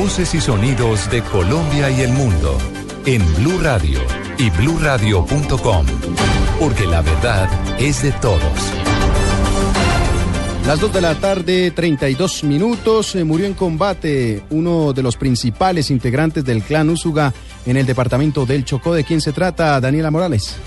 Voces y sonidos de Colombia y el mundo en Blue Radio y bluradio.com, porque la verdad es de todos. Las 2 de la tarde, 32 minutos, eh, murió en combate uno de los principales integrantes del clan Úsuga en el departamento del Chocó. ¿De quién se trata, Daniela Morales?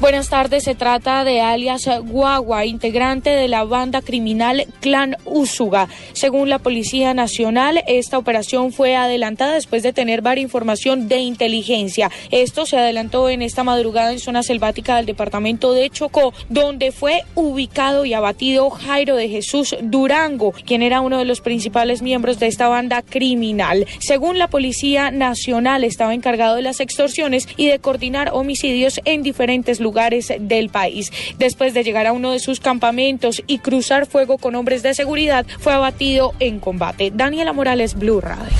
Buenas tardes, se trata de alias Guagua, integrante de la banda criminal Clan Úsuga. Según la Policía Nacional, esta operación fue adelantada después de tener varia información de inteligencia. Esto se adelantó en esta madrugada en zona selvática del departamento de Chocó, donde fue ubicado y abatido Jairo de Jesús Durango, quien era uno de los principales miembros de esta banda criminal. Según la Policía Nacional, estaba encargado de las extorsiones y de coordinar homicidios en diferentes lugares del país. Después de llegar a uno de sus campamentos y cruzar fuego con hombres de seguridad, fue abatido en combate. Daniela Morales, Blue Radio.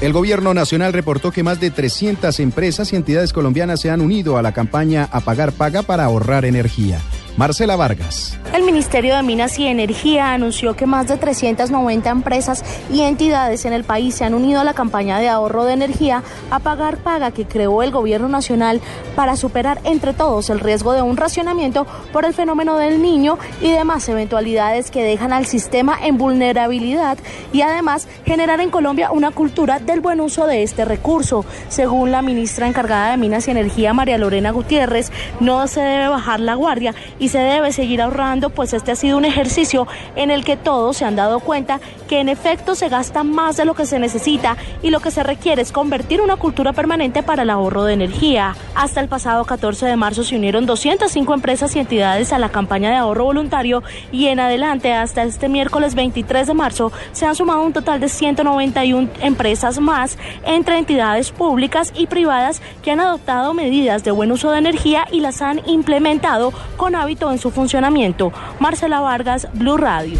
El gobierno nacional reportó que más de 300 empresas y entidades colombianas se han unido a la campaña A Pagar Paga para ahorrar energía. Marcela Vargas. El Ministerio de Minas y Energía anunció que más de 390 empresas y entidades en el país se han unido a la campaña de ahorro de energía a pagar paga que creó el gobierno nacional para superar entre todos el riesgo de un racionamiento por el fenómeno del niño y demás eventualidades que dejan al sistema en vulnerabilidad y además generar en Colombia una cultura del buen uso de este recurso. Según la ministra encargada de Minas y Energía, María Lorena Gutiérrez, no se debe bajar la guardia y se debe seguir ahorrando, pues este ha sido un ejercicio en el que todos se han dado cuenta que en efecto se gasta más de lo que se necesita y lo que se requiere es convertir una cultura permanente para el ahorro de energía. Hasta el pasado 14 de marzo se unieron 205 empresas y entidades a la campaña de ahorro voluntario y en adelante hasta este miércoles 23 de marzo se han sumado un total de 191 empresas más entre entidades públicas y privadas que han adoptado medidas de buen uso de energía y las han implementado con hábitos en su funcionamiento. Marcela Vargas, Blue Radio.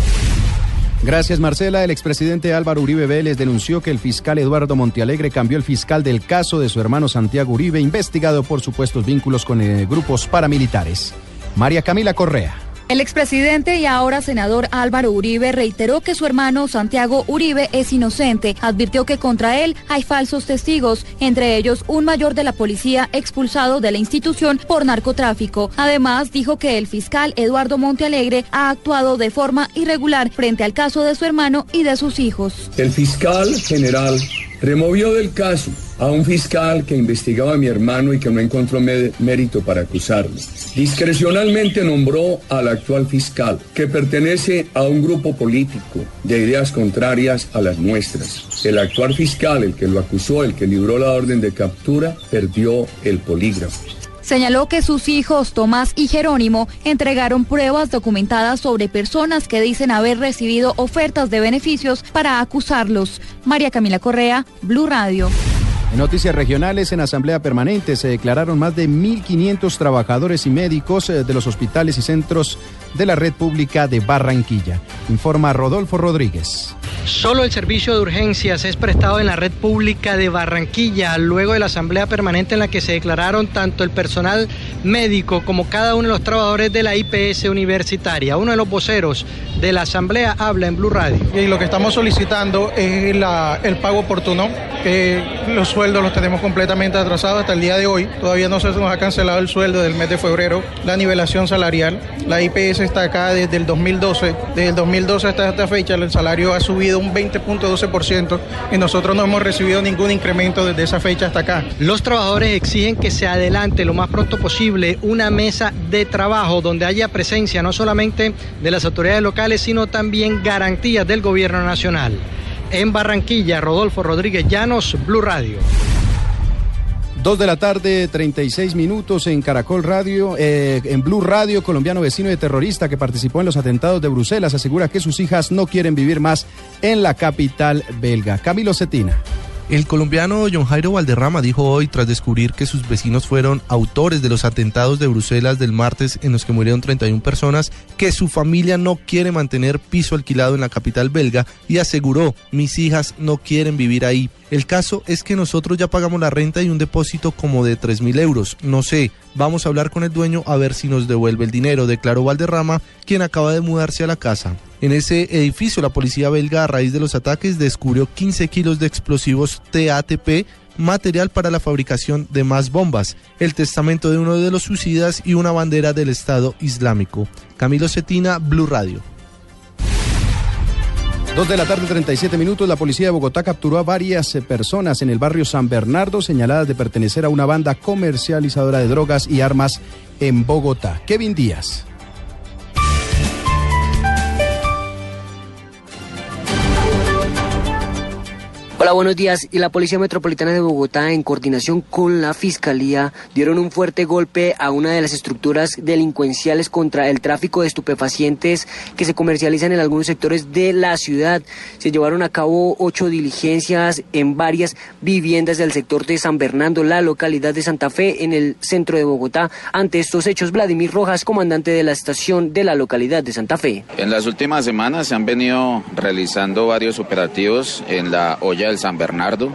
Gracias, Marcela. El expresidente Álvaro Uribe Vélez denunció que el fiscal Eduardo Montealegre cambió el fiscal del caso de su hermano Santiago Uribe, investigado por supuestos vínculos con eh, grupos paramilitares. María Camila Correa. El expresidente y ahora senador Álvaro Uribe reiteró que su hermano Santiago Uribe es inocente. Advirtió que contra él hay falsos testigos, entre ellos un mayor de la policía expulsado de la institución por narcotráfico. Además, dijo que el fiscal Eduardo Montealegre ha actuado de forma irregular frente al caso de su hermano y de sus hijos. El fiscal general removió del caso a un fiscal que investigaba a mi hermano y que no encontró mérito para acusarlo. Discrecionalmente nombró al actual fiscal, que pertenece a un grupo político de ideas contrarias a las nuestras. El actual fiscal, el que lo acusó, el que libró la orden de captura, perdió el polígrafo. Señaló que sus hijos Tomás y Jerónimo entregaron pruebas documentadas sobre personas que dicen haber recibido ofertas de beneficios para acusarlos. María Camila Correa, Blue Radio. En noticias regionales, en Asamblea Permanente se declararon más de 1.500 trabajadores y médicos eh, de los hospitales y centros de la red pública de Barranquilla. Informa Rodolfo Rodríguez. Solo el servicio de urgencias es prestado en la red pública de Barranquilla, luego de la asamblea permanente en la que se declararon tanto el personal médico como cada uno de los trabajadores de la IPS universitaria. Uno de los voceros de la asamblea habla en Blue Radio. Y lo que estamos solicitando es el pago oportuno, los sueldos los tenemos completamente atrasados hasta el día de hoy. Todavía no se nos ha cancelado el sueldo del mes de febrero, la nivelación salarial. La IPS está acá desde el 2012. Desde el 2012 hasta esta fecha el salario ha subido un 20.12% y nosotros no hemos recibido ningún incremento desde esa fecha hasta acá. Los trabajadores exigen que se adelante lo más pronto posible una mesa de trabajo donde haya presencia no solamente de las autoridades locales, sino también garantías del gobierno nacional. En Barranquilla, Rodolfo Rodríguez Llanos, Blue Radio. Dos de la tarde, 36 minutos en Caracol Radio, eh, en Blue Radio, colombiano vecino de terrorista que participó en los atentados de Bruselas, asegura que sus hijas no quieren vivir más en la capital belga. Camilo Cetina. El colombiano John Jairo Valderrama dijo hoy, tras descubrir que sus vecinos fueron autores de los atentados de Bruselas del martes en los que murieron 31 personas, que su familia no quiere mantener piso alquilado en la capital belga y aseguró, mis hijas no quieren vivir ahí El caso es que nosotros ya pagamos la renta y un depósito como de 3 mil euros. No sé, vamos a hablar con el dueño a ver si nos devuelve el dinero, declaró Valderrama, quien acaba de mudarse a la casa. En ese edificio, la policía belga, a raíz de los ataques, descubrió 15 kilos de explosivos TATP material para la fabricación de más bombas, el testamento de uno de los suicidas y una bandera del Estado Islámico. Camilo Cetina, Blue Radio. Dos de la tarde, 37 minutos. La policía de Bogotá capturó a varias personas en el barrio San Bernardo señaladas de pertenecer a una banda comercializadora de drogas y armas en Bogotá. Kevin Díaz. Hola, buenos días. Y la Policía Metropolitana de Bogotá, en coordinación con la Fiscalía, dieron un fuerte golpe a una de las estructuras delincuenciales contra el tráfico de estupefacientes que se comercializan en algunos sectores de la ciudad. Se llevaron a cabo ocho diligencias en varias viviendas del sector de San Bernardo, la localidad de Santa Fe, en el centro de Bogotá. Ante estos hechos, Vladimir Rojas, comandante de la estación de la localidad de Santa Fe. En las últimas semanas se han venido realizando varios operativos en la olla del San Bernardo,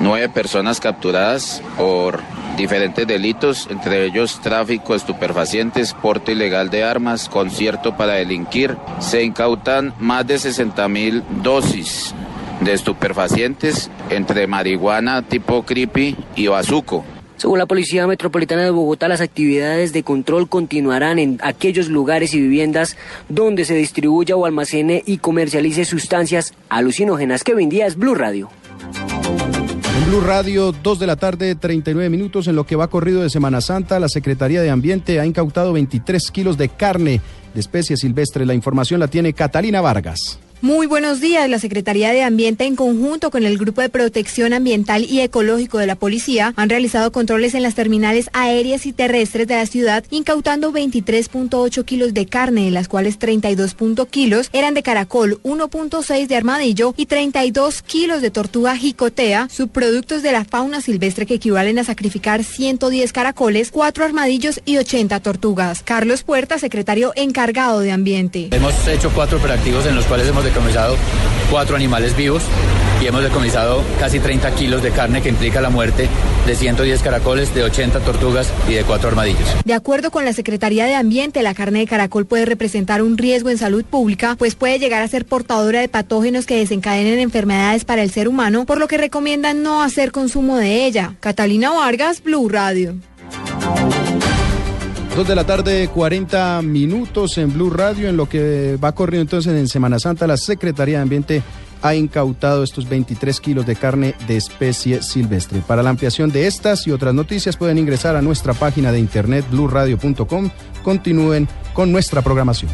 nueve personas capturadas por diferentes delitos, entre ellos tráfico de estupefacientes, porte ilegal de armas, concierto para delinquir. Se incautan más de 60 mil dosis de estupefacientes entre marihuana tipo creepy y bazuco. Según la Policía Metropolitana de Bogotá, las actividades de control continuarán en aquellos lugares y viviendas donde se distribuya o almacene y comercialice sustancias alucinógenas. Kevin Díaz, Blue Radio. En Blue Radio, 2 de la tarde, 39 minutos. En lo que va corrido de Semana Santa, la Secretaría de Ambiente ha incautado 23 kilos de carne de especie silvestre. La información la tiene Catalina Vargas. Muy buenos días. La Secretaría de Ambiente, en conjunto con el Grupo de Protección Ambiental y Ecológico de la Policía, han realizado controles en las terminales aéreas y terrestres de la ciudad, incautando 23.8 kilos de carne, de las cuales 32 kilos eran de caracol, 1.6 de armadillo y 32 kilos de tortuga jicotea, subproductos de la fauna silvestre que equivalen a sacrificar 110 caracoles, 4 armadillos y 80 tortugas. Carlos Puerta, secretario encargado de Ambiente. Hemos hecho cuatro operativos en los cuales hemos decomisado cuatro animales vivos y hemos decomisado casi 30 kilos de carne que implica la muerte de 110 caracoles, de 80 tortugas y de cuatro armadillos. De acuerdo con la Secretaría de Ambiente, la carne de caracol puede representar un riesgo en salud pública, pues puede llegar a ser portadora de patógenos que desencadenen enfermedades para el ser humano, por lo que recomiendan no hacer consumo de ella. Catalina Vargas, Blue Radio. Dos de la tarde, 40 minutos en Blue Radio. En lo que va corriendo entonces en Semana Santa, la Secretaría de Ambiente ha incautado estos 23 kilos de carne de especie silvestre. Para la ampliación de estas y otras noticias pueden ingresar a nuestra página de internet blueradio.com. Continúen con nuestra programación.